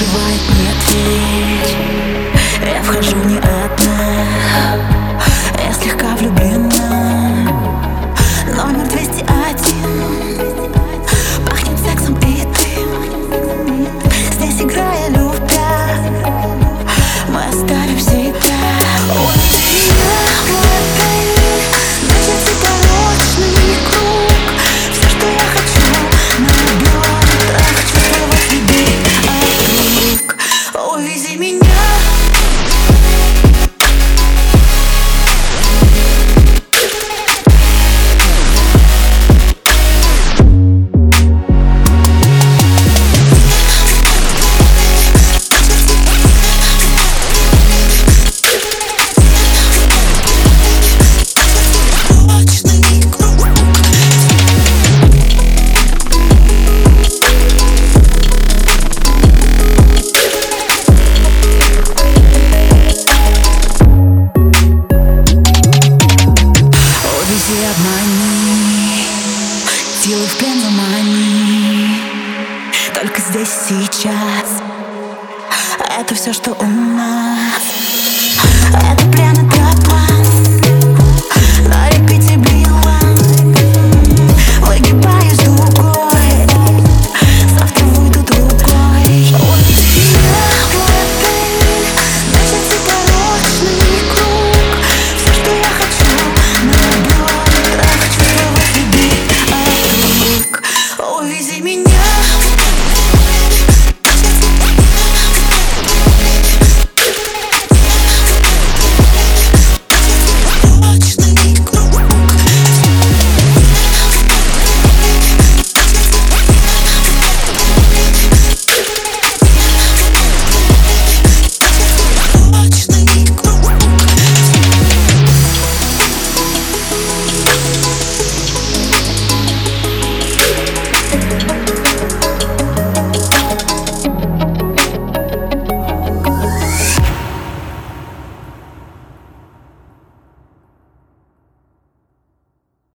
скрывает нет ведь Я вхожу не одна Силы в плен замани Только здесь сейчас. Это все, что у нас. Это